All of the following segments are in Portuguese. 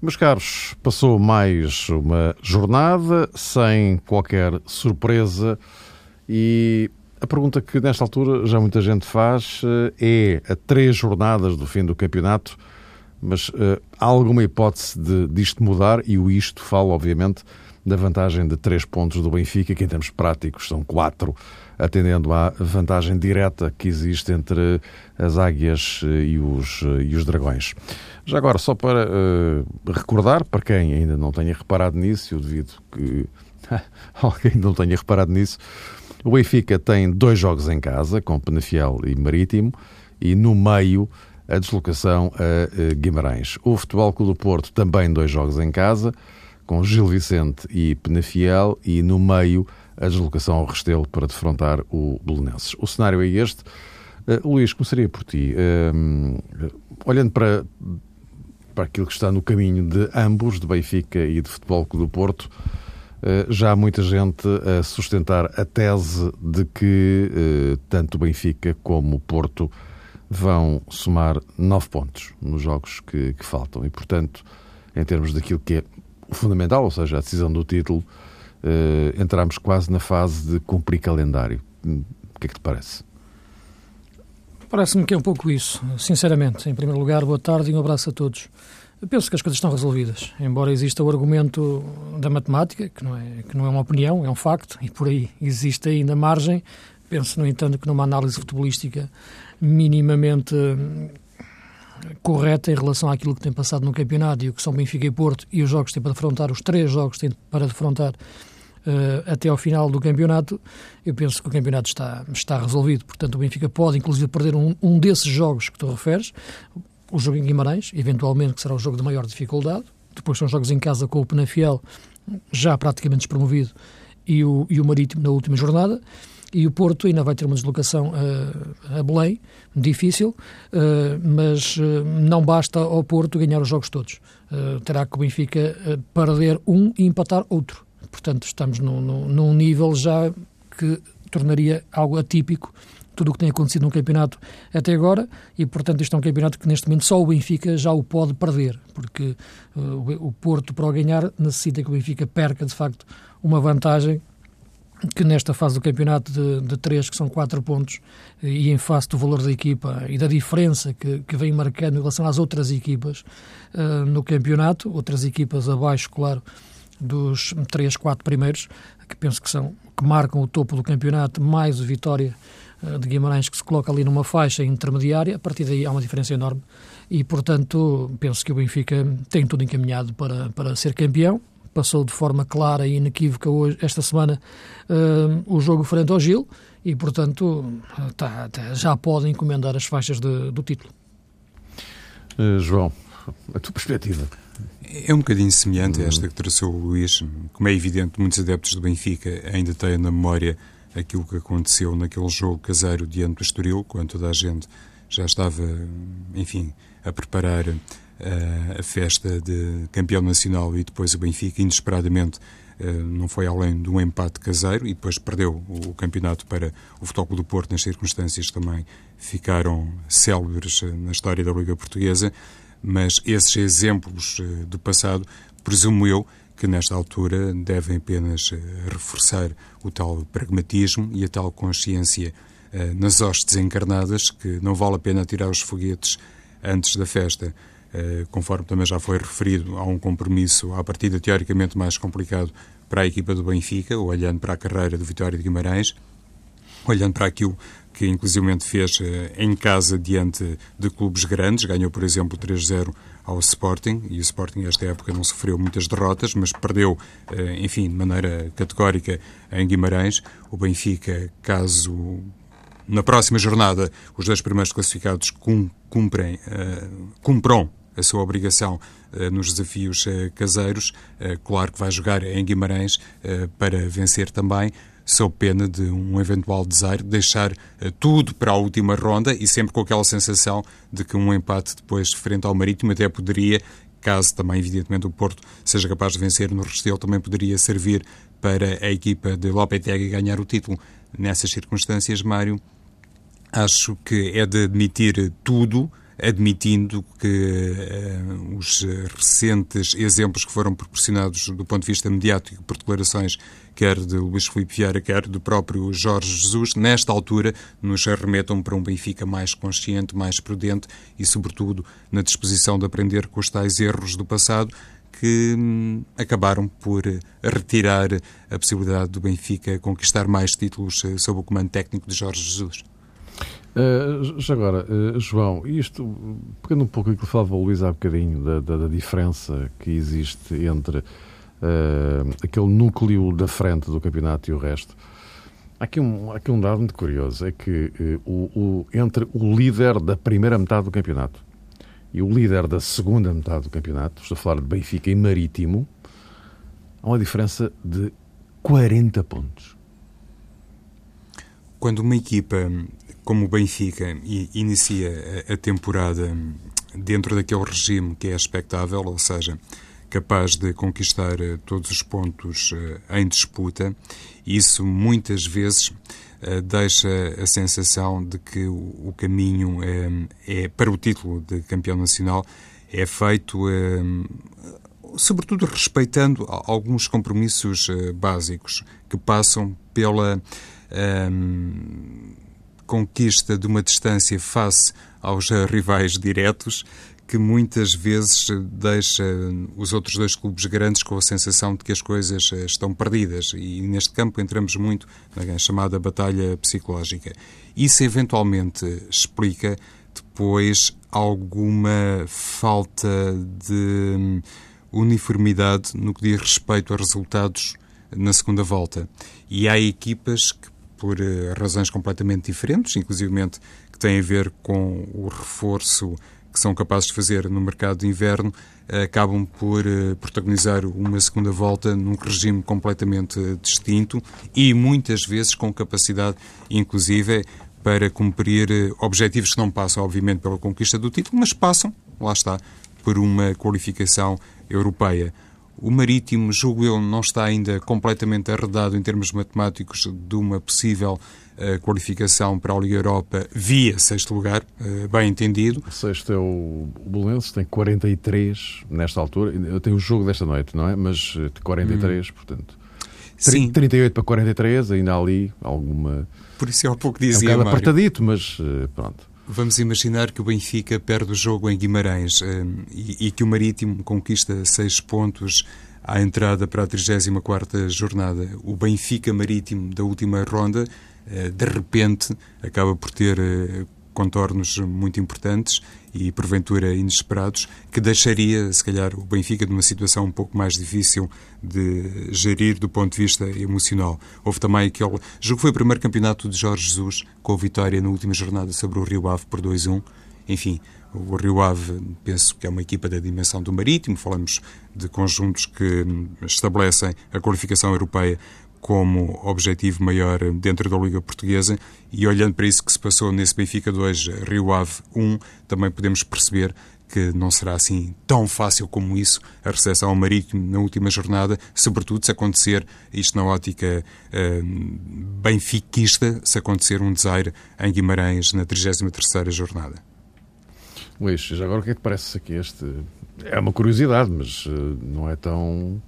Meus caros, passou mais uma jornada sem qualquer surpresa e a pergunta que nesta altura já muita gente faz eh, é a três jornadas do fim do campeonato, mas uh, há alguma hipótese de disto mudar? E o isto fala, obviamente, da vantagem de três pontos do Benfica, que em termos práticos são quatro atendendo à vantagem direta que existe entre as águias eh, e os, eh, e os dragões. Já agora, só para uh, recordar, para quem ainda não tenha reparado nisso, eu devido que alguém não tenha reparado nisso, o Benfica tem dois jogos em casa, com Penafiel e Marítimo, e no meio a deslocação a Guimarães. O Futebol Clube do Porto também dois jogos em casa, com Gil Vicente e Penafiel, e no meio a deslocação ao Restelo para defrontar o Belenenses. O cenário é este. Uh, Luís, começaria por ti. Uh, olhando para, para aquilo que está no caminho de ambos, de Benfica e de Futebol Clube do Porto, uh, já há muita gente a sustentar a tese de que tanto o Benfica como o Porto vão somar nove pontos nos jogos que, que faltam. E, portanto, em termos daquilo que é fundamental, ou seja, a decisão do título, uh, entramos quase na fase de cumprir calendário. O que é que te parece? Parece-me que é um pouco isso, sinceramente. Em primeiro lugar, boa tarde e um abraço a todos. Eu penso que as coisas estão resolvidas, embora exista o argumento da matemática, que não é, que não é uma opinião, é um facto, e por aí existe ainda margem. Penso, no entanto, que numa análise futebolística minimamente hum, correta em relação àquilo que tem passado no campeonato e o que são Benfica e Porto e os jogos que têm para defrontar, os três jogos que têm para defrontar até ao final do campeonato, eu penso que o campeonato está, está resolvido. Portanto, o Benfica pode, inclusive, perder um, um desses jogos que tu referes, o jogo em Guimarães, eventualmente, que será o jogo de maior dificuldade. Depois são jogos em casa com o Penafiel, já praticamente despromovido, e o, e o Marítimo na última jornada. E o Porto ainda vai ter uma deslocação a, a Belém, difícil, uh, mas uh, não basta ao Porto ganhar os jogos todos. Uh, terá que o Benfica perder um e empatar outro. Portanto, estamos no, no, num nível já que tornaria algo atípico tudo o que tem acontecido no campeonato até agora e, portanto, isto é um campeonato que neste momento só o Benfica já o pode perder, porque uh, o Porto, para o ganhar, necessita que o Benfica perca, de facto, uma vantagem que nesta fase do campeonato de, de três, que são quatro pontos, e em face do valor da equipa e da diferença que, que vem marcando em relação às outras equipas uh, no campeonato, outras equipas abaixo, claro, dos três, quatro primeiros, que penso que são que marcam o topo do campeonato, mais o Vitória uh, de Guimarães, que se coloca ali numa faixa intermediária, a partir daí há uma diferença enorme e, portanto, penso que o Benfica tem tudo encaminhado para, para ser campeão, passou de forma clara e inequívoca hoje, esta semana uh, o jogo frente ao Gil e, portanto, tá, tá, já pode encomendar as faixas de, do título. Uh, João, a tua perspectiva? É um bocadinho semelhante a esta que traçou o Luís. Como é evidente, muitos adeptos do Benfica ainda têm na memória aquilo que aconteceu naquele jogo caseiro diante do Estoril, quando toda a gente já estava, enfim, a preparar a festa de campeão nacional e depois o Benfica, inesperadamente, não foi além de um empate caseiro e depois perdeu o campeonato para o Futebol do Porto. Nas circunstâncias também ficaram célebres na história da Liga Portuguesa, mas esses exemplos do passado, presumo eu, que nesta altura devem apenas reforçar o tal pragmatismo e a tal consciência nas hostes encarnadas que não vale a pena tirar os foguetes antes da festa. Eh, conforme também já foi referido, há um compromisso à partida teoricamente mais complicado para a equipa do Benfica, olhando para a carreira do Vitória de Guimarães, olhando para aquilo que inclusivamente fez eh, em casa diante de clubes grandes, ganhou, por exemplo, 3-0 ao Sporting, e o Sporting esta época não sofreu muitas derrotas, mas perdeu, eh, enfim, de maneira categórica em Guimarães. O Benfica, caso na próxima jornada os dois primeiros classificados cumprem, cumpram a sua obrigação nos desafios caseiros. Claro que vai jogar em Guimarães para vencer também. Sob pena de um eventual desaire, deixar uh, tudo para a última ronda e sempre com aquela sensação de que um empate depois frente ao Marítimo até poderia, caso também, evidentemente, o Porto seja capaz de vencer no Restelo, também poderia servir para a equipa de Lopetegui ganhar o título. Nessas circunstâncias, Mário, acho que é de admitir tudo, admitindo que uh, os recentes exemplos que foram proporcionados do ponto de vista mediático por declarações quer de Luís Filipe Vieira, quer do próprio Jorge Jesus, nesta altura nos remetam para um Benfica mais consciente, mais prudente e, sobretudo, na disposição de aprender com os tais erros do passado que hum, acabaram por retirar a possibilidade do Benfica conquistar mais títulos eh, sob o comando técnico de Jorge Jesus. Uh, já agora, uh, João, isto, pegando um pouco aquilo que falava o Luís há bocadinho, da, da, da diferença que existe entre uh, aquele núcleo da frente do campeonato e o resto, há aqui um, há aqui um dado muito curioso, é que o, o, entre o líder da primeira metade do campeonato e o líder da segunda metade do campeonato, estou a falar de Benfica e Marítimo, há uma diferença de 40 pontos. Quando uma equipa como o Benfica inicia a temporada dentro daquele regime que é expectável, ou seja, capaz de conquistar eh, todos os pontos eh, em disputa, isso muitas vezes eh, deixa a sensação de que o caminho é, é para o título de campeão nacional é feito sobretudo respeitando alguns compromissos básicos que passam pela conquista de uma distância face aos rivais diretos que muitas vezes deixa os outros dois clubes grandes com a sensação de que as coisas eh, estão perdidas. E neste campo entramos muito na chamada batalha psicológica. Isso eventualmente explica depois alguma falta de hum, uniformidade no que diz respeito a resultados na segunda volta. E há equipas que por uh, razões completamente diferentes, inclusivamente que têm a ver com o reforço que são capazes de fazer no mercado de inverno, uh, acabam por uh, protagonizar uma segunda volta num regime completamente distinto e muitas vezes com capacidade, inclusive, para cumprir objetivos que não passam, obviamente, pela conquista do título, mas passam, lá está, por uma qualificação europeia. O Marítimo, julgo eu, não está ainda completamente arredado em termos matemáticos de uma possível uh, qualificação para a Liga Europa via sexto lugar, uh, bem entendido. O sexto é o, Belenenses, tem 43 nesta altura. Eu tenho o jogo desta noite, não é? Mas 43, hum. portanto. Sim. 38 para 43, ainda há ali alguma. Por isso eu há pouco dizia. É um apertadito, mas uh, pronto. Vamos imaginar que o Benfica perde o jogo em Guimarães um, e, e, que o Marítimo conquista seis pontos à entrada para a 34ª jornada. O Benfica Marítimo da última ronda, de repente, acaba por ter uh, contornos muito importantes e porventura inesperados, que deixaria, se calhar, o Benfica numa situação um pouco mais difícil de gerir do ponto de vista emocional. Houve também aquele jogo foi o primeiro campeonato de Jorge Jesus, com a vitória na última jornada sobre o Rio Ave por 2-1. Enfim, o Rio Ave, penso que é uma equipa da dimensão do Marítimo, falamos de conjuntos que estabelecem a qualificação europeia como objetivo maior dentro da Liga Portuguesa e olhando para isso que se passou nesse Benfica 2, Rio Ave 1, também podemos perceber que não será assim tão fácil como isso a recepção ao Marítimo na última jornada, sobretudo se acontecer, isto na ótica uh, benfiquista, se acontecer um desaire em Guimarães na 33ª jornada. Luís, já agora o que é que parece aqui este... É uma curiosidade, mas uh, não é tão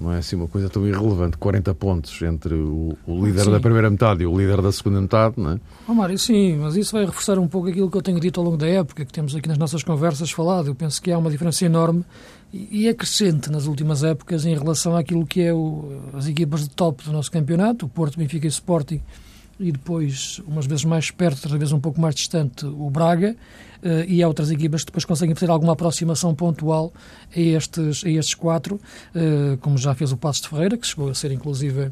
não é assim uma coisa tão irrelevante, 40 pontos entre o, o líder sim. da primeira metade e o líder da segunda metade, não é? Oh, Mário, sim, mas isso vai reforçar um pouco aquilo que eu tenho dito ao longo da época, que temos aqui nas nossas conversas falado. Eu penso que há uma diferença enorme e é crescente nas últimas épocas em relação àquilo que é o, as equipas de top do nosso campeonato, o Porto, Benfica e Sporting, e depois, umas vezes mais perto, outras vezes um pouco mais distante, o Braga, uh, e há outras equipas que depois conseguem fazer alguma aproximação pontual a estes, a estes quatro, uh, como já fez o Passos de Ferreira, que chegou a ser inclusive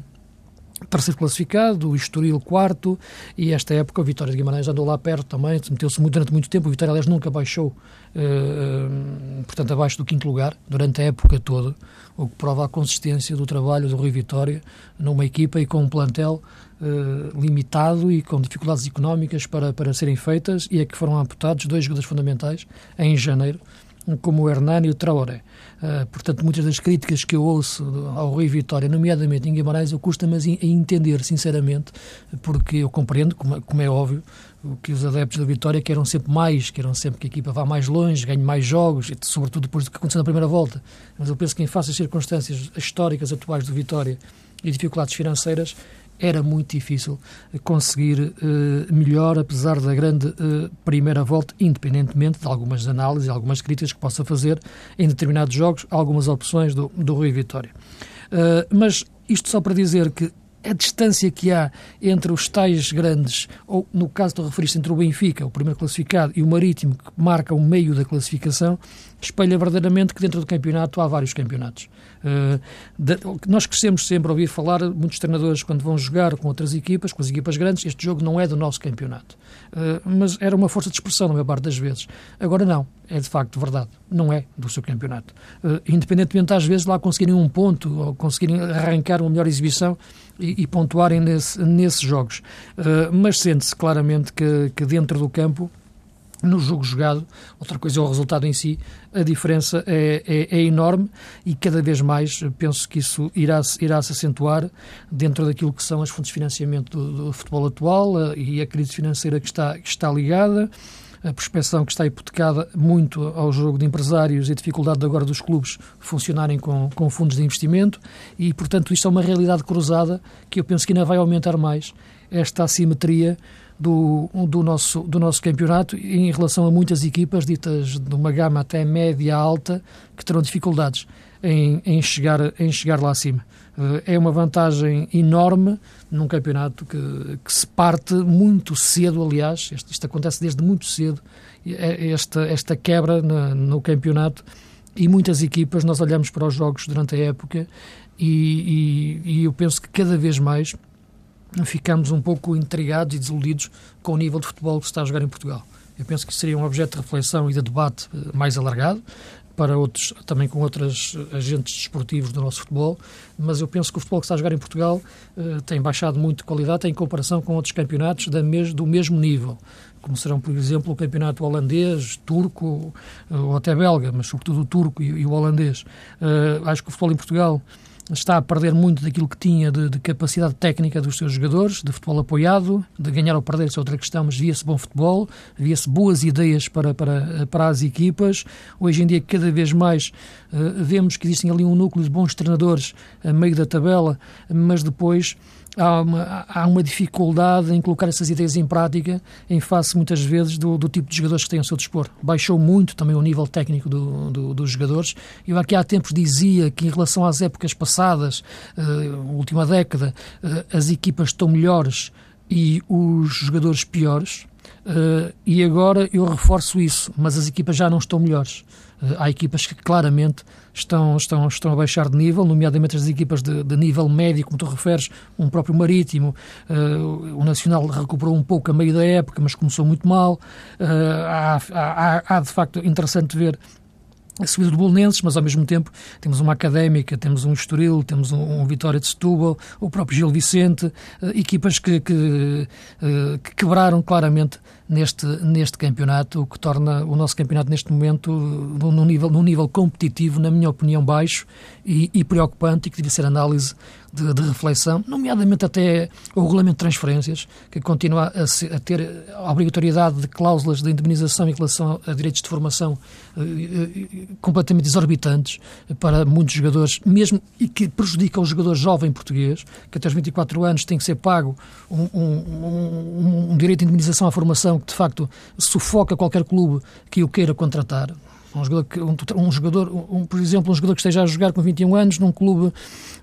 terceiro classificado, o Estoril quarto, e esta época o Vitória de Guimarães andou lá perto também, meteu-se durante muito tempo, o Vitória aliás nunca baixou, uh, portanto abaixo do quinto lugar, durante a época toda, o que prova a consistência do trabalho do Rui Vitória numa equipa e com um plantel uh, limitado e com dificuldades económicas para, para serem feitas, e é que foram amputados dois jogadores fundamentais em janeiro, como o Hernani e o Traoré. Uh, portanto, muitas das críticas que eu ouço ao Rui Vitória, nomeadamente em Guimarães, eu custa-me a entender, sinceramente, porque eu compreendo, como, como, é óbvio, que os adeptos da Vitória queiram sempre mais, queiram sempre que a equipa vá mais longe, ganhe mais jogos, sobretudo depois do que aconteceu na primeira volta. Mas eu penso que, em face das circunstâncias históricas atuais do Vitória e dificuldades financeiras, era muito difícil conseguir uh, melhor, apesar da grande uh, primeira volta, independentemente de algumas análises e algumas críticas que possa fazer em determinados jogos, algumas opções do, do Rui Vitória. Uh, mas isto só para dizer que a distância que há entre os tais grandes, ou no caso tu referiste entre o Benfica, o primeiro classificado, e o Marítimo, que marca o meio da classificação, espelha verdadeiramente que dentro do campeonato há vários campeonatos. Uh, de, nós crescemos sempre a ouvir falar, muitos treinadores, quando vão jogar com outras equipas, com as equipas grandes, este jogo não é do nosso campeonato. Uh, mas era uma força de expressão, na maior parte das vezes. Agora não, é de facto verdade, não é do seu campeonato. Uh, independentemente, às vezes, lá conseguirem um ponto ou conseguirem arrancar uma melhor exibição e, e pontuarem nesse, nesses jogos. mas sente-se claramente que, que dentro do campo no jogo jogado, outra coisa é o resultado em si, a diferença é, é, é, enorme e cada vez mais penso que isso irá, irá se acentuar dentro daquilo que são as fontes de financiamento do, do futebol atual eh, e a crise financeira que está, que está ligada, a prospeção que está hipotecada muito ao jogo de empresários e a dificuldade agora dos clubes funcionarem com, com fundos de investimento e, portanto, isto é uma realidade cruzada que eu penso que ainda vai aumentar mais esta assimetria do, do, nosso, do nosso campeonato em relação a muitas equipas ditas de uma gama até média alta que terão dificuldades em, em, chegar, em chegar lá acima. Eh, é uma vantagem enorme num campeonato que, que se parte muito cedo, aliás, isto, isto acontece desde muito cedo, é esta, esta quebra no, no campeonato e muitas equipas, nós olhamos para os jogos durante a época e, e, e eu penso que cada vez mais ficamos um pouco intrigados e desiludidos com o nível de futebol que se está a jogar em Portugal. Eu penso que seria um objeto de reflexão e de debate eh, mais alargado para outros, também com outros agentes desportivos do nosso futebol, mas eu penso que o futebol que está a jogar em Portugal uh, tem baixado muito de qualidade em comparação com outros campeonatos da mes do mesmo nível, como serão, por exemplo, o campeonato holandês, turco uh, ou até belga, mas sobretudo o turco e, e o holandês. Acho que o futebol em Portugal está a perder muito daquilo que tinha de, de, capacidade técnica dos seus jogadores, de futebol apoiado, de ganhar ou perder, isso é outra questão, mas via-se bom futebol, via-se boas ideias para, para, para as equipas. Hoje em dia, cada vez mais uh, vemos que existem ali um núcleo de bons treinadores a meio da tabela, mas depois há uma, há uma dificuldade em colocar essas ideias em prática em face, muitas vezes, do, do tipo de jogadores que têm ao seu dispor. Baixou muito também o nível técnico do, do, dos jogadores. Eu aqui há tempos dizia que, em relação às épocas passadas, uh, última década, uh, as equipas estão melhores e os jogadores piores. Uh, e agora eu reforço isso, mas as equipas já não estão melhores. Uh, há equipas que claramente estão, estão, estão a baixar de nível, nomeadamente as equipas de, de nível médio, como tu referes, um próprio Marítimo. Uh, o Nacional recuperou um pouco a meio da época, mas começou muito mal. Há, há, há, de facto, interessante ver a subida do Bolonenses, mas ao mesmo tempo temos uma Académica, temos um Estoril, temos um, um Vitória de Setúbal, o próprio Gil Vicente, uh, equipas que, que, uh, que, quebraram claramente neste, neste campeonato, o que torna o nosso campeonato neste momento num nível, num nível competitivo, na minha opinião, baixo e, e preocupante e que deve ser análise de, de, reflexão, nomeadamente até o regulamento de transferências, que continua a, a, ter a obrigatoriedade de cláusulas de indemnização em relação a direitos de formação eh, eh, completamente exorbitantes para muitos jogadores, mesmo e que prejudica o jogador jovem português, que até os 24 anos tem que ser pago um, um, um, um direito de indemnização à formação que de facto sufoca qualquer clube que o queira contratar. Um jogador, um, um jogador um, por exemplo, um jogador que esteja a jogar com 21 anos num clube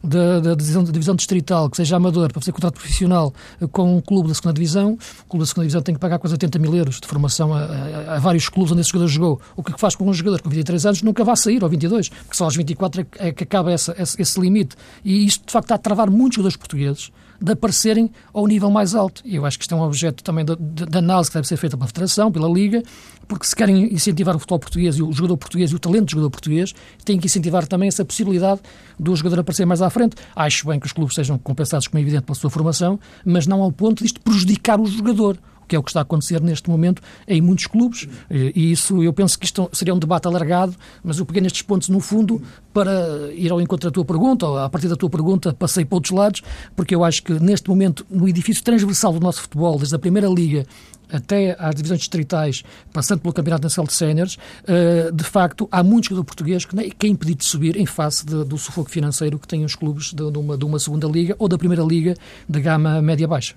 da, da, divisão, da divisão distrital, que seja amador, para fazer contrato profissional com um clube da segunda divisão, o clube da segunda divisão tem que pagar quase 80 mil euros de formação a, a, a vários clubes onde esse jogador jogou. O que faz com um jogador com 23 anos nunca vai sair, ou 22, porque só aos 24 é, é que acaba essa, esse, esse limite. E isto, de facto, está a travar muitos jogadores portugueses de aparecerem ao nível mais alto. E eu acho que isto é um objeto também de análise que deve ser feita pela Federação, pela Liga, porque se querem incentivar o futebol português e o jogador português e o talento do jogador português, têm que incentivar também essa possibilidade do jogador aparecer mais à frente. Acho bem que os clubes sejam compensados, como é evidente, pela sua formação, mas não ao ponto de isto prejudicar o jogador que é o que está a acontecer neste momento em muitos clubes, e isso eu penso que isto seria um debate alargado, mas eu peguei nestes pontos no fundo para ir ao encontro da tua pergunta, ou a partir da tua pergunta passei para outros lados, porque eu acho que neste momento, no edifício transversal do nosso futebol, desde a Primeira Liga até às divisões distritais, passando pelo Campeonato Nacional de Séniores, eh, de facto, há muitos jogadores portugueses que, que é impedido de subir em face de, do sufoco financeiro que têm os clubes de, de, uma, de uma segunda liga ou da primeira liga de gama média-baixa.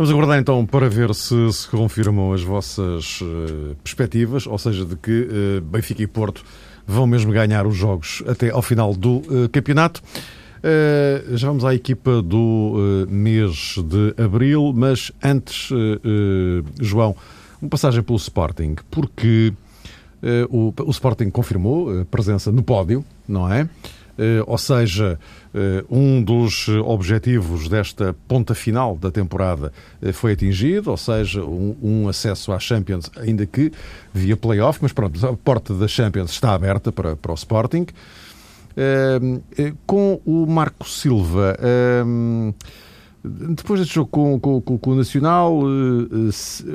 Vamos aguardar então para ver se se confirmam as vossas uh, perspectivas, ou seja, de que uh, Benfica e Porto vão mesmo ganhar os jogos até ao final do uh, campeonato. já vamos à equipa do mês de abril, mas antes, João, uma passagem pelo Sporting, porque o, o Sporting confirmou a presença no pódio, não é? Eh, ou seja, eh, um dos objetivos desta ponta final da temporada eh, foi atingido, ou seja, um, um acesso à Champions, ainda que via playoff, mas pronto, a porta da Champions está aberta para, para o Sporting. Com o Marco Silva, depois deste jogo com, com, com, o Nacional,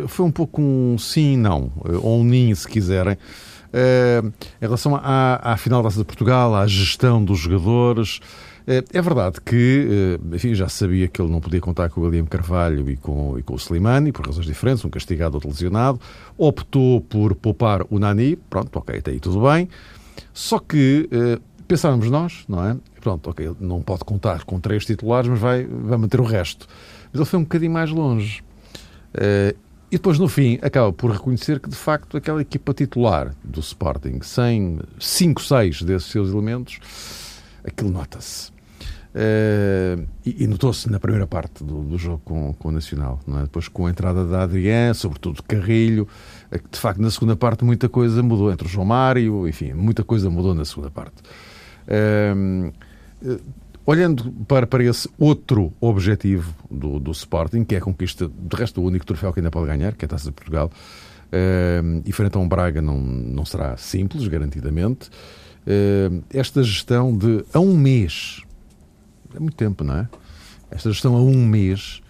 foi um pouco um sim e não, ou um ninho, se quiserem. Uh, em relação à, à final da Taça de Portugal, à gestão dos jogadores, uh, é verdade que, uh, enfim, já sabia que ele não podia contar com o William Carvalho e com, e com o Slimani, por razões diferentes, um castigado, outro lesionado. Optou por poupar o Nani, pronto, ok, até aí tudo bem. Só que pensávamos nós, não é? Pronto, ok, ele não pode contar com três titulares, mas vai, vai manter o resto. Mas ele foi um bocadinho mais longe. E depois, no fim, acaba por reconhecer que, de facto, aquela equipa titular do Sporting, sem 5, 6 desses seus elementos, aquilo nota-se. Uh, e, e notou-se na primeira parte do, do jogo com, com, o Nacional. É? Depois, com a entrada da Adrián, sobretudo Carrilho, é de facto, na segunda parte, muita coisa mudou. Entre o João Mário, enfim, muita coisa mudou na segunda parte. Uh, Olhando para, para esse outro objetivo do, do Sporting, que é a conquista, de resto, o único troféu que ainda pode ganhar, que é a Taça de Portugal, uh, e frente a um Braga não, não será simples, garantidamente. Uh, esta gestão de a um mês, é muito tempo, não é? Esta gestão a um mês,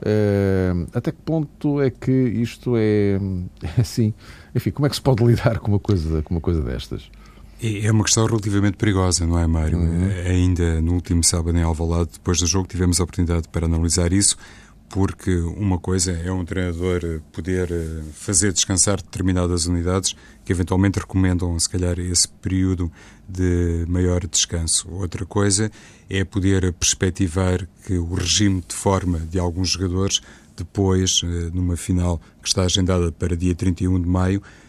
uh, até que ponto é que isto é, é assim? Enfim, como é que se pode lidar com uma coisa, com uma coisa destas? É, é uma questão relativamente perigosa, não é, Mário? Uhum. Ainda no último sábado em Alvalade, depois do jogo, tivemos a oportunidade para analisar isso, porque uma coisa é um treinador poder eh, fazer descansar determinadas unidades que eventualmente recomendam, se calhar, esse período de maior descanso. Outra coisa é poder perspectivar que o regime de forma de alguns jogadores, depois, eh, numa final que está agendada para dia 31 de maio, eh,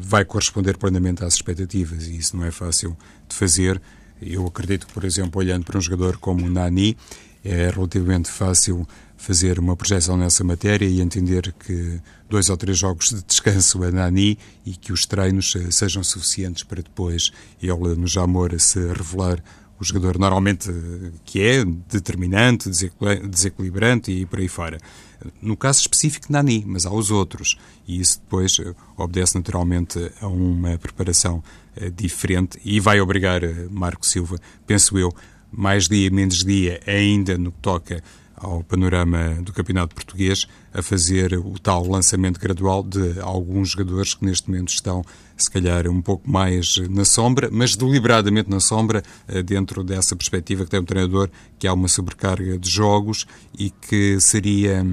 vai corresponder plenamente às expectativas e isso não é fácil de fazer. Eu acredito que, por exemplo, olhando para um jogador como o Nani, é relativamente fácil fazer uma projeção nessa matéria e entender que dois ou três jogos de descanso a Nani e que os treinos eh, sejam suficientes para depois ele no Jamor se revelar o jogador normalmente eh, que é determinante, desequilibrante e por aí fora. No caso específico de Nani, mas há os outros. E isso depois eh, obedece naturalmente a uma preparação eh, diferente e vai obrigar Marco Silva, penso eu, mais dia, menos dia, ainda no que toca ao panorama do Campeonato Português a fazer o tal lançamento gradual de alguns jogadores que neste momento estão, se calhar, um pouco mais na sombra, mas deliberadamente na sombra, eh, dentro dessa perspectiva que tem o treinador, que há uma sobrecarga de jogos e que seria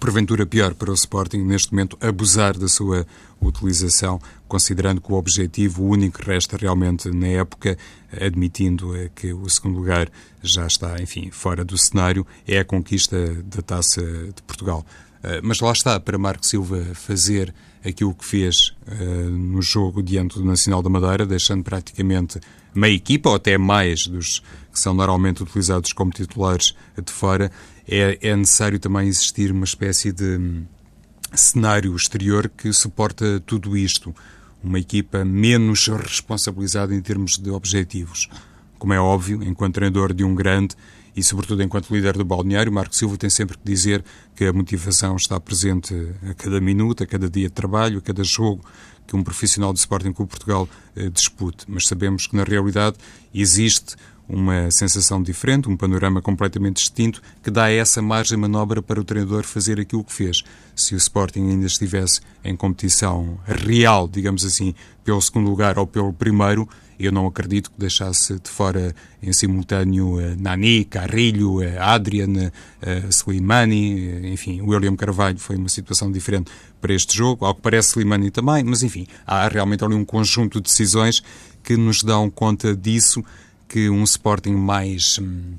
porventura pior para o Sporting neste momento abusar da sua utilização, considerando que o objetivo único resta realmente na época, admitindo que o segundo lugar já está, enfim, fora do cenário, é a conquista da Taça de Portugal. Eh, mas lá está, para Marco Silva fazer aquilo que fez uh, no jogo diante do Nacional da Madeira, deixando praticamente meia equipa, ou até mais dos que são normalmente utilizados como titulares de fora, é, é necessário também existir uma espécie de hum, cenário exterior que suporta tudo isto. Uma equipa menos responsabilizada em termos de objetivos. como é óbvio, enquanto treinador de um grande e, sobretudo, enquanto líder do balneário, Marco Silva tem sempre que dizer que a motivação está presente a cada minuto, a cada dia de trabalho, a cada jogo que um profissional de Sporting Clube Portugal eh, dispute. Mas sabemos que, na realidade, existe uma sensação diferente, um panorama completamente distinto, que dá essa margem de manobra para o treinador fazer aquilo que fez. Se o Sporting ainda estivesse em competição real, digamos assim, pelo segundo lugar ou pelo primeiro, eu não acredito que deixasse de fora em simultâneo uh, Nani, Carrilho, uh, Adrian, uh, Slimani, enfim, William Carvalho foi uma situação diferente para este jogo, ao que parece Slimani também, mas enfim, há realmente ali um conjunto de decisões que nos dão conta disso, que um Sporting mais... Hum,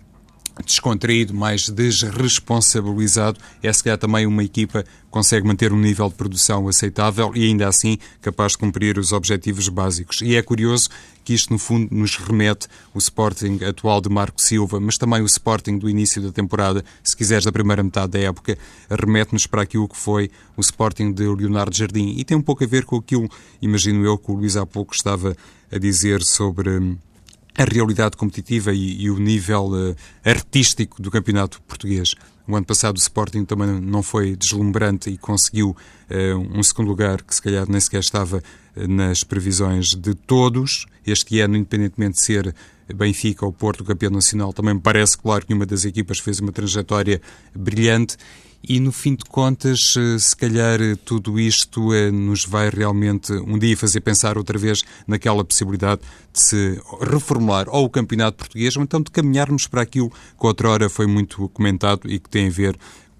descontraído, mais desresponsabilizado, é se calhar também uma equipa que consegue manter um nível de produção aceitável e ainda assim capaz de cumprir os objetivos básicos. E é curioso que isto, no fundo, nos remete o Sporting atual de Marco Silva, mas também o Sporting do início da temporada, se quiseres, da primeira metade da época, remete-nos para aquilo que foi o Sporting de Leonardo Jardim. E tem um pouco a ver com aquilo, imagino eu, que o Luís há pouco estava a dizer sobre hum, a realidade competitiva e, e o nível uh, artístico do campeonato português. O ano passado o Sporting também não foi deslumbrante e conseguiu uh, um segundo lugar que se calhar nem sequer estava uh, nas previsões de todos. Este ano, independentemente de ser Benfica ou Porto campeão nacional, também me parece claro que uma das equipas fez uma trajetória brilhante e no fim de contas, eh, se calhar eh, tudo isto eh, nos vai realmente um dia fazer pensar outra vez naquela possibilidade de se reformular ou o campeonato português ou então de caminharmos para aquilo que outrora foi muito comentado e que tem a ver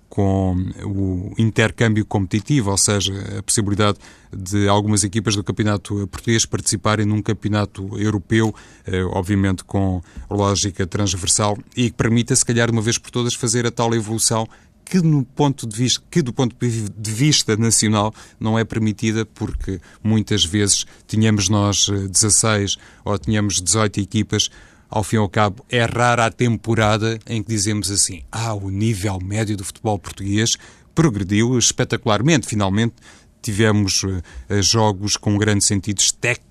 com o intercâmbio competitivo, ou seja, a possibilidade de algumas equipas do campeonato português participarem num campeonato europeu, obviamente com lógica transversal, e que permita, se calhar, de uma vez por todas, fazer a tal evolução que, no ponto de vista, que do ponto de vista nacional não é permitida porque muitas vezes tínhamos nós 16 eh, ou tínhamos 18 equipas ao fim e ao cabo, é rara a temporada em que dizemos assim: ah, o nível médio do futebol português progrediu espetacularmente. Finalmente tivemos uh, jogos com grandes sentidos técnicos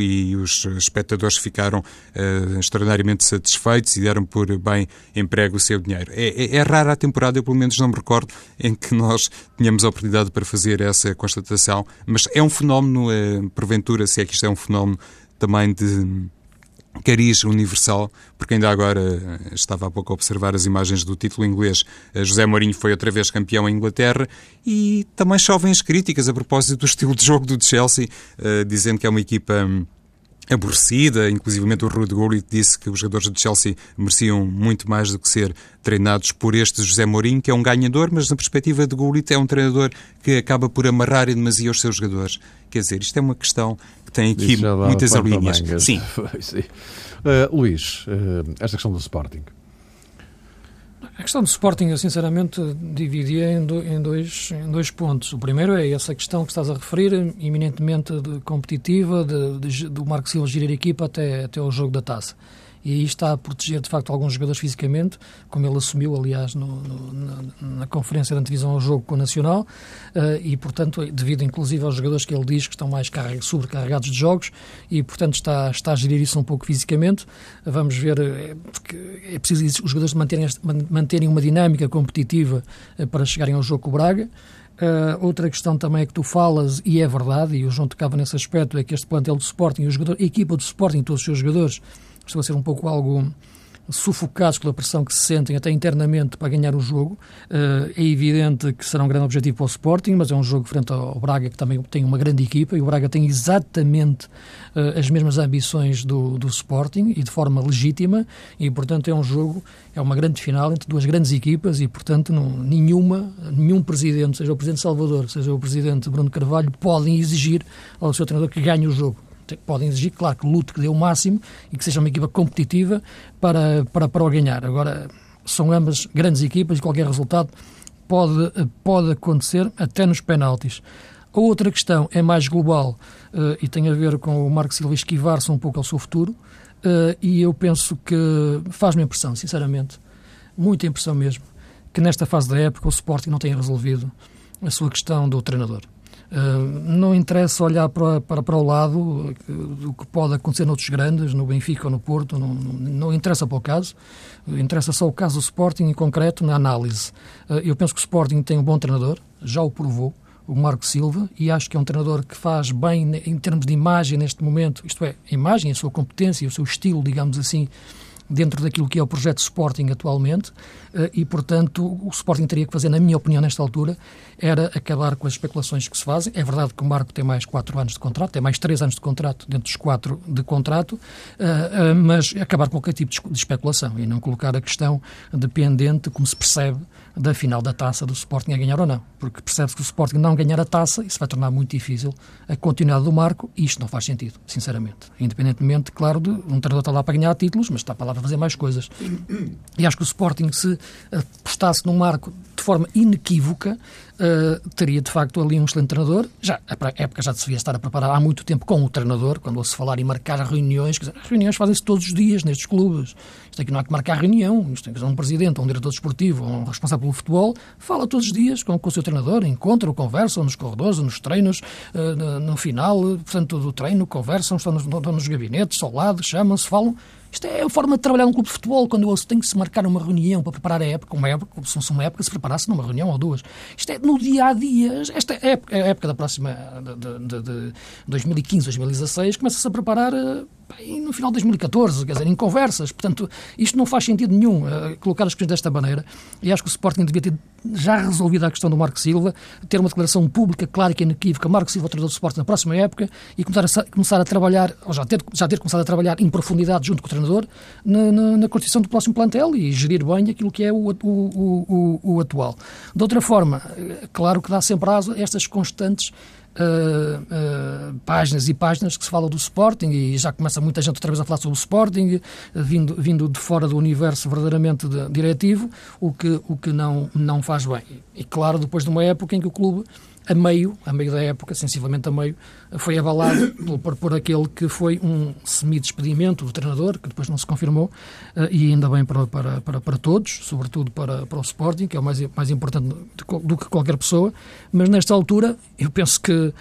e os espectadores ficaram uh, extraordinariamente satisfeitos e deram por bem emprego o seu dinheiro. É, é, é, rara a temporada, eu pelo menos não me recordo, em que nós tínhamos a oportunidade para fazer essa constatação, mas é um fenómeno, uh, porventura, se é que isto é um fenómeno também de cariz universal, porque ainda agora eh, estava há pouco a observar as imagens do título inglês. Eh, José Mourinho foi outra vez campeão em Inglaterra e também chovem as críticas a propósito do estilo de jogo do Chelsea, eh, dizendo que é uma equipa hum, aborrecida, inclusive o Rudy Gullit disse que os jogadores do Chelsea mereciam muito mais do que ser treinados por este José Mourinho, que é um ganhador, mas na perspectiva de Gullit é um treinador que acaba por amarrar em demasia os seus jogadores. Quer dizer, isto é uma questão que tem aqui muitas. Sim. Sim. Uh, Luís, uh, esta questão do Sporting. A questão do Sporting, eu sinceramente dividia em, do, em, dois, em dois pontos. O primeiro é essa questão que estás a referir, eminentemente de competitiva, de, de, do Marco Silva gerir a equipa até, até o jogo da taça e aí está a proteger de facto alguns jogadores fisicamente, como ele assumiu, aliás, no, no, na, na, conferência de antevisão ao jogo com o Nacional, uh, e portanto, devido inclusive aos jogadores que ele diz que estão mais sobrecarregados de jogos, e portanto está, está a gerir isso um pouco fisicamente. Vamos ver, é, porque é preciso os jogadores manterem, manterem uma dinâmica competitiva uh, para chegarem ao jogo com o Braga. Uh, outra questão também é que tu falas, e é verdade, e o João tocava nesse aspecto, é que este plantel do Sporting, o jogador, a equipa do Sporting, todos os seus jogadores, estão a ser um pouco algo sufocados pela pressão que se sentem até internamente para ganhar o jogo. Eh, é evidente que será um grande objetivo para o Sporting, mas é um jogo frente ao Braga que também tem uma grande equipa e o Braga tem exatamente eh, as mesmas ambições do, do Sporting e de forma legítima e, portanto, é um jogo, é uma grande final entre duas grandes equipas e, portanto, não, nenhuma, nenhum presidente, seja o presidente Salvador, seja o presidente Bruno Carvalho, podem exigir ao seu treinador que ganhe o jogo podem exigir, claro, que lute, que dê o máximo e que seja uma equipa competitiva para, para, para o ganhar. Agora, são ambas grandes equipas e qualquer resultado pode, pode acontecer até nos penaltis. A outra questão é mais global uh, e tem a ver com o Marco Silva esquivar-se um pouco ao seu futuro uh, e eu penso que faz-me impressão, sinceramente, muita impressão mesmo, que nesta fase da época o Sporting não tenha resolvido a sua questão do treinador. Não interessa olhar para, para, para o lado do que pode acontecer noutros grandes, no Benfica ou no Porto, não, não, interessa para o caso. Interessa só o caso do Sporting em concreto na análise. eu penso que o Sporting tem um bom treinador, já o provou o Marco Silva, e acho que é um treinador que faz bem em termos de imagem neste momento, isto é, a imagem, a sua competência, o seu estilo, digamos assim, dentro daquilo que é o projeto Sporting atualmente eh, e, portanto, o Sporting teria que fazer, na minha opinião, nesta altura, era acabar com as especulações que se fazem. É verdade que o Marco tem mais quatro anos de contrato, tem mais três anos de contrato dentro dos quatro de contrato, eh, eh, mas acabar com qualquer tipo de especulação e não colocar a questão dependente, como se percebe, da final da taça do Sporting a ganhar ou não. Porque percebe-se que o Sporting não ganhar a taça, isso vai tornar muito difícil a continuidade do Marco e isto não faz sentido, sinceramente. Independentemente, claro, de um treinador está lá para ganhar títulos, mas está para lá para fazer mais coisas. E acho que o Sporting, se apostasse no Marco de forma inequívoca, uh, teria de facto ali um excelente treinador. Já, a época já se devia estar a preparar há muito tempo com o treinador, quando se falar em marcar reuniões. Dizer, as reuniões fazem-se todos os dias nestes clubes. Isto aqui não há que marcar reunião. Isto tem que ser um presidente, ou um diretor desportivo, ou um responsável pelo futebol. Fala todos os dias com, com o seu treinador, encontra ou conversa, ou nos corredores, nos treinos, uh, no, no, final, portanto, do treino, conversam, estão nos, estão nos gabinetes, ao lado, chamam-se, falam. Isto é a forma de trabalhar num clube de futebol, quando eu tem que se marcar uma reunião para preparar a época, uma época, se fosse uma época, se preparasse numa reunião ou duas. Isto é no dia a dia. Esta época, a época da próxima, de, de, de 2015, 2016, começa-se a preparar eh, no final de 2014, quer dizer, em conversas. Portanto, isto não faz sentido nenhum uh, colocar as questões desta maneira. E acho que o Sporting devia ter já resolvido a questão do Marco Silva, ter uma declaração pública clara e inequívoca, Marco Silva, treinador do Sporting na próxima época, e começar a, começar a trabalhar, ou já ter, já ter começado a trabalhar em profundidade junto com o treinador, na, na, na constituição do próximo plantel e gerir bem aquilo que é o, o, o, o, atual. De outra forma, eh, claro que dá sempre a estas constantes Uh, uh, páginas e páginas que se fala do Sporting e já começa muita gente outra vez a falar sobre o Sporting, uh, vindo, vindo de fora do universo verdadeiramente de, diretivo, o que, o que não, não faz bem. E claro, depois de uma época em que o clube a meio, a meio da época, sensivelmente a meio, foi abalado por, por aquele que foi um semi-despedimento do treinador, que depois não se confirmou, eh, e ainda bem para, para, para, para todos, sobretudo para, para o Sporting, que é o mais, mais importante do que qualquer pessoa, mas nesta altura eu penso que uh,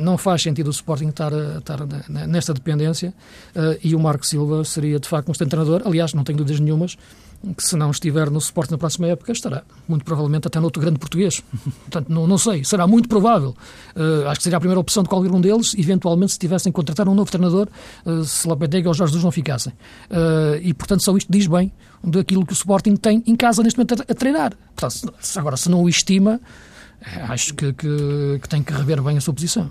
não faz sentido o Sporting estar, estar nesta dependência uh, e o Marco Silva seria de facto um excelente treinador, aliás, não tenho dúvidas nenhumas, que se não estiver no suporte na próxima época, estará muito provavelmente até no outro grande português. Portanto, não, não sei, será muito provável. Uh, acho que seria a primeira opção de qualquer um deles, eventualmente, se tivessem que contratar um novo treinador, uh, se Lopetegui ou Jorge Jesus não ficassem. Uh, e, portanto, só isto diz bem daquilo que o Sporting tem em casa neste momento a, a treinar. Portanto, agora, se não o estima, acho que, que, que tem que rever bem a sua posição.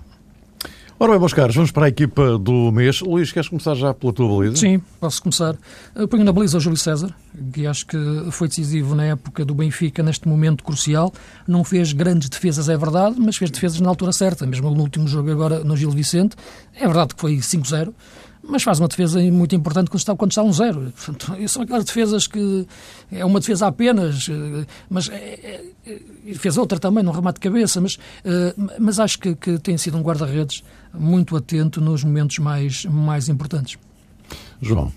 Ora bem, meus caros, vamos para a equipa do mês. Luís, queres começar já pela tua baliza? Sim, posso começar. Eu ponho na baliza o Júlio César, que acho que foi decisivo na época do Benfica, neste momento crucial. Não fez grandes defesas, é verdade, mas fez defesas na altura certa, mesmo no último jogo agora no Gil Vicente. É verdade que foi 5-0, mas faz uma defesa muito importante quando está, quando está um zero. Portanto, são aquelas defesas que é uma defesa apenas, eh, mas é, é, é, fez outra também, num remate de cabeça, mas, eh, mas acho que, que tem sido um guarda-redes muito atento nos momentos mais, mais importantes. João.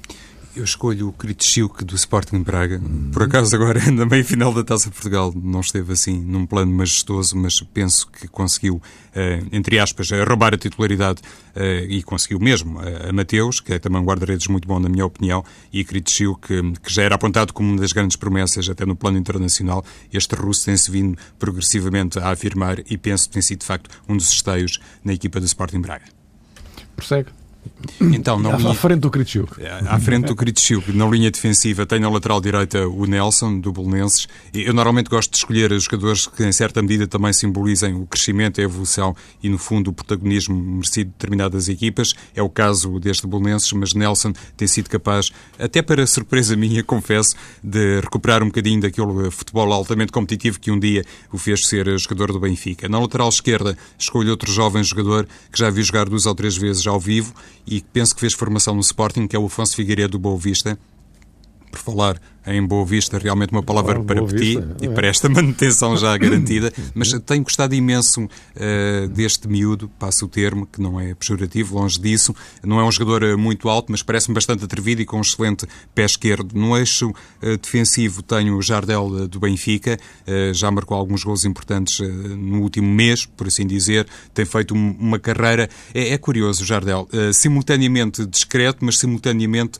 Eu escolho o Kritschuk do Sporting Braga. Por acaso agora na meia final da Taça Portugal não esteve assim num plano majestoso, mas penso que conseguiu, eh, entre aspas, roubar a titularidade eh, e conseguiu mesmo a Mateus, que é também um guarda-redes muito bom na minha opinião, e Kritschuk, que, que já era apontado como uma das grandes promessas até no plano internacional. Este russo tem-se vindo progressivamente a afirmar e penso que tem sido de facto um dos esteios na equipa do Sporting Braga. Prossegue. Então, na linha... À frente do Kritschuk. É, à frente do Kritschuk, na linha defensiva, tem na lateral direita o Nelson, do Bolonenses. Eu normalmente gosto de escolher jogadores que, em certa medida, também simbolizem o crescimento, a evolução e, no fundo, o protagonismo merecido de determinadas equipas. É o caso deste Bolonenses, mas Nelson tem sido capaz, até para surpresa minha, confesso, de recuperar um bocadinho daquele futebol altamente competitivo que um dia o fez ser jogador do Benfica. Na lateral esquerda, escolho outro jovem jogador que já vi jogar duas ou três vezes ao vivo e penso que fez formação no Sporting, que é o Afonso Figueiredo do Boa Vista. Por falar em Boa Vista, realmente uma palavra para Petit e para esta manutenção já garantida, mas tenho gostado imenso uh, deste miúdo, passo o termo, que não é pejorativo, longe disso, não é um jogador eh, muito alto, mas parece-me bastante atrevido e com um excelente pé esquerdo. No eixo uh, defensivo tenho o Jardel do Benfica, já marcou alguns gols importantes no último mês, por assim dizer, tem feito uma carreira, é, é curioso o Jardel, simultaneamente discreto, mas simultaneamente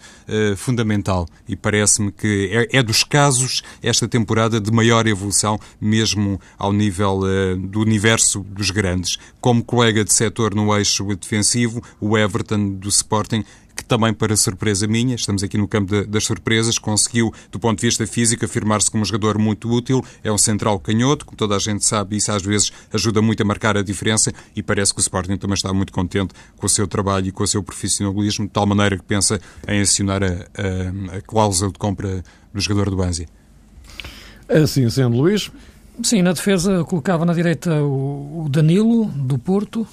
fundamental. E parece-me que é, é, dos casos, esta temporada, de maior evolução, mesmo ao nível uh, do universo dos grandes. Como colega de setor no eixo defensivo, o Everton do Sporting também, para surpresa minha, estamos aqui no campo de, das surpresas, conseguiu, do ponto de vista físico, afirmar-se como um jogador muito útil. É um central canhoto, como toda a gente sabe, isso às vezes ajuda muito a marcar a diferença e parece que o Sporting também está muito contente com o seu trabalho e com o seu profissionalismo, de tal maneira que pensa em acionar a, a, a cláusula de compra do jogador do Banzi. Assim sendo, Luís? Sim, na defesa colocava na direita o Danilo, do Porto,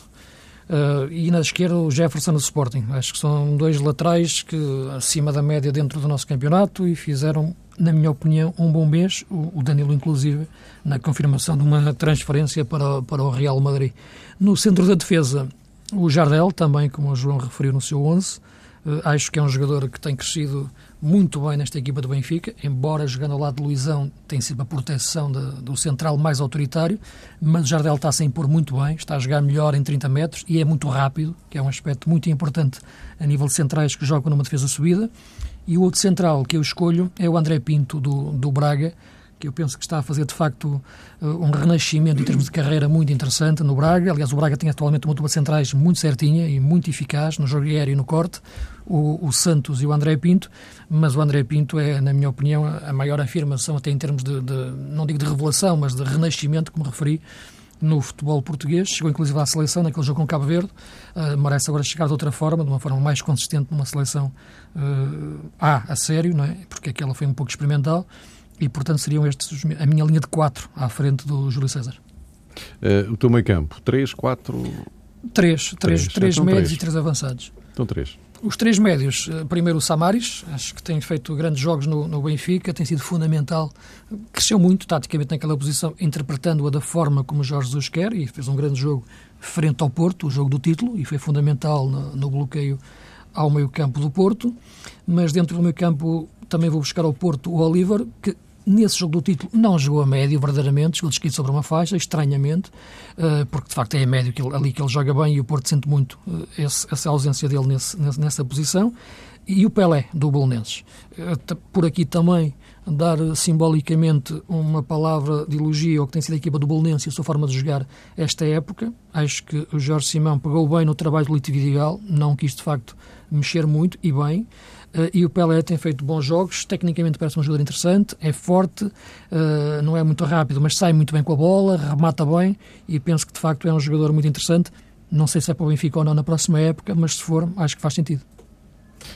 Uh, e na esquerda o Jefferson do Sporting. Acho que são dois laterais que acima da média dentro do nosso campeonato e fizeram, na minha opinião, um bom mês, o, o Danilo inclusive, na confirmação de uma transferência para, para o Real Madrid. No centro da defesa, o Jardel, também como o João referiu no seu 11, uh, acho que é um jogador que tem crescido muito bem nesta equipa do Benfica, embora jogando ao lado de Luizão tem sido a proteção de, do central mais autoritário, mas o Jardel está a se impor muito bem, está a jogar melhor em 30 metros e é muito rápido, que é um aspecto muito importante a nível de centrais que jogam numa defesa subida. E o outro central que eu escolho é o André Pinto do, do Braga, que eu penso que está a fazer de facto eh, um renascimento em termos de carreira muito interessante no Braga. Aliás, o Braga tem atualmente uma dupla centrais muito certinha e muito eficaz no jogo aéreo e no corte, o, o, Santos e o André Pinto, mas o André Pinto é, na minha opinião, a maior afirmação, até em termos de, de não digo de revelação, mas de renascimento, como referi, no futebol português, chegou inclusive à seleção naquele jogo com Cabo Verde, uh, merece agora chegar de outra forma, de uma forma mais consistente numa seleção uh, A, a sério, não é? porque aquela foi um pouco experimental, e, portanto, seriam estes a minha linha de quatro à frente do Júlio César. Uh, o teu meio campo, três, quatro... Três, três, três, três então médios três. e três avançados. Então três. Os três médios, eh, primeiro o Samaris, acho que tem feito grandes jogos no, no, Benfica, tem sido fundamental, cresceu muito taticamente naquela posição, interpretando-a da forma como Jorge Jesus quer e fez um grande jogo frente ao Porto, o jogo do título, e foi fundamental no, no bloqueio ao meio campo do Porto, mas dentro do meio campo também vou buscar ao Porto o Oliver, que nesse jogo do título não jogou a médio verdadeiramente, jogou descrito sobre uma faixa, estranhamente, eh, porque de facto é a médio que ele, ali que ele joga bem e o Porto sente muito eh, essa ausência dele nesse, nessa posição. E o Pelé, do Bolonenses. Eh, por aqui também dar simbolicamente uma palavra de elogio ao que tem sido a equipa do Bolonense e a sua forma de jogar esta época. Acho que o Jorge Simão pegou bem no trabalho do Litividigal, não quis de facto mexer muito e bem. Uh, e o Pelé tem feito bons jogos, tecnicamente parece um jogador interessante, é forte, uh, não é muito rápido, mas sai muito bem com a bola, remata bem e penso que de facto é um jogador muito interessante. Não sei se é para o Benfica ou não na próxima época, mas se for, acho que faz sentido.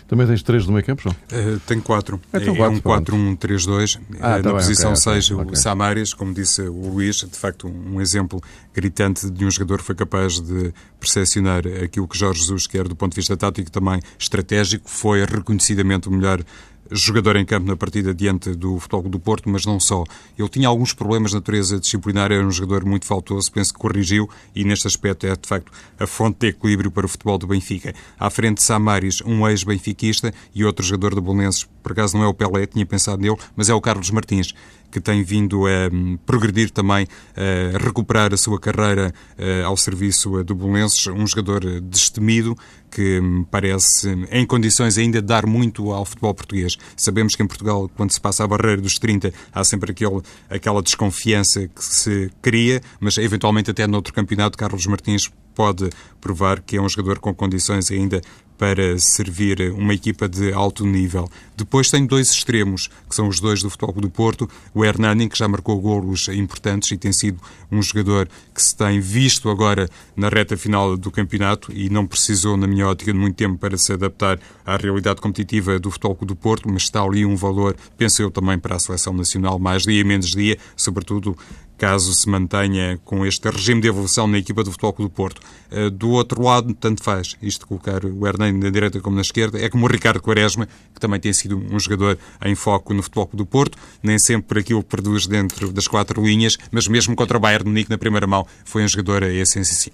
Também tens três no meio campo, João? Uh, tenho quatro. Então, é, um 4-1-3-2. Ah, uh, tá na bem, posição 6, okay, okay. o Samares, como disse o Luís, de facto um exemplo gritante de um jogador que foi capaz de percepcionar aquilo que Jorge Jesus quer do ponto de vista tático e também estratégico. Foi reconhecidamente o melhor jogador em campo na partida diante do Futebol do Porto, mas não só. Ele tinha alguns problemas de natureza disciplinar, era um jogador muito faltoso, penso que corrigiu e neste aspecto é de facto a fonte de equilíbrio para o futebol do Benfica. À frente de Samaris, um ex-benfiquista e outro jogador de Bolonenses, por acaso não é o Pelé, tinha pensado nele, mas é o Carlos Martins que tem vindo a hum, progredir também, a recuperar a sua carreira eh, ao serviço eh, do Belenenses, um jogador destemido que parece em condições ainda de dar muito ao futebol português. Sabemos que em Portugal, quando se passa a barreira dos 30, há sempre aquele, aquela desconfiança que se cria, mas eventualmente até noutro campeonato, Carlos Martins pode provar que é um jogador com condições ainda para servir uma equipa de alto nível. Depois tem dois extremos, que são os dois do Futebol do Porto, o Hernani, que já marcou golos importantes e tem sido um jogador que se tem visto agora na reta final do campeonato e não precisou, na minha ótica, de muito tempo para se adaptar à realidade competitiva do Futebol do Porto, mas está ali um valor, penso eu, também para a seleção nacional, mais dia menos dia, sobretudo caso se mantenha com este regime de evolução na equipa do Futebol Clube do Porto. Eh, do outro lado, tanto faz isto colocar o Hernani na direita como na esquerda, é como o Ricardo Quaresma, que também tem sido um jogador em foco no Futebol Clube do Porto, nem sempre por aquilo que produz dentro das quatro linhas, mas mesmo contra o Bayern de Munique na primeira mão, foi um jogador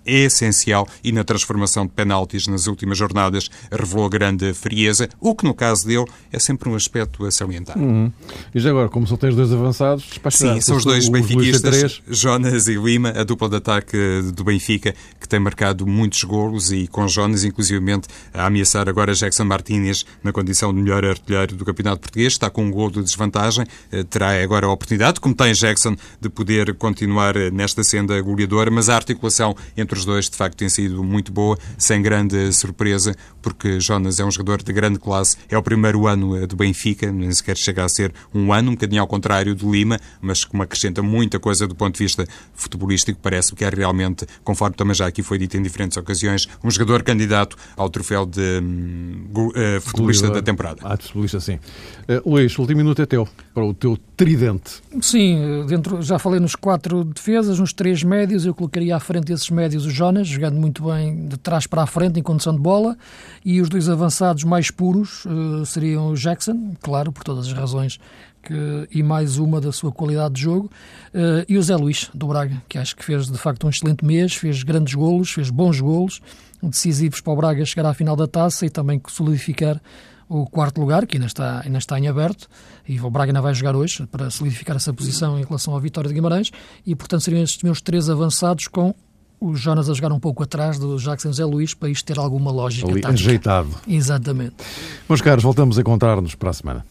essencial e na transformação de penaltis nas últimas jornadas revelou grande frieza, o que no caso dele é sempre um aspecto a salientar. Uhum. E já agora, como só tens dois avançados, Sim, são os dois benfiquistas, Jonas e Lima, a dupla de ataque do Benfica, que tem marcado muitos golos e com Jonas, inclusivamente, a ameaçar agora Jackson Martínez na condição de melhor artilheiro do Campeonato Português. Está com um gol de desvantagem, eh, terá agora a oportunidade, como tem Jackson, de poder continuar eh, nesta senda goleadora, mas a articulação entre os dois, de facto, tem sido muito boa, sem grande surpresa, porque Jonas é um jogador de grande classe, é o primeiro ano eh, do Benfica, nem sequer chega a ser um ano, um bocadinho ao contrário do Lima, mas que acrescenta muita coisa do ponto de vista futebolístico, parece que é realmente, conforme também já aqui foi dito em diferentes ocasiões, um jogador candidato ao troféu de uh, futebolista da temporada. Ah, de futebolista, sim. Uh, Luís, o último minuto é teu, para o teu tridente. Sim, dentro, já falei nos quatro defesas, nos três médios, eu colocaria à frente desses médios o Jonas, jogando muito bem de trás para a frente em condição de bola, e os dois avançados mais puros uh, seriam o Jackson, claro, por todas as razões que, e mais uma da sua qualidade de jogo, uh, e o Zé Luís, do Braga, que acho que fez de facto um excelente mês, fez grandes golos, fez bons golos, decisivos para o Braga chegar à final da taça e também solidificar o quarto lugar, que ainda está, ainda está em aberto, e o Braga ainda vai jogar hoje para solidificar essa posição em relação à vitória de Guimarães, e portanto seriam estes meus três avançados com o Jonas a jogar um pouco atrás do Jackson Zé Luís para isto ter alguma lógica Ali, ajeitado. Exatamente. Meus caros, voltamos a encontrar-nos para a semana.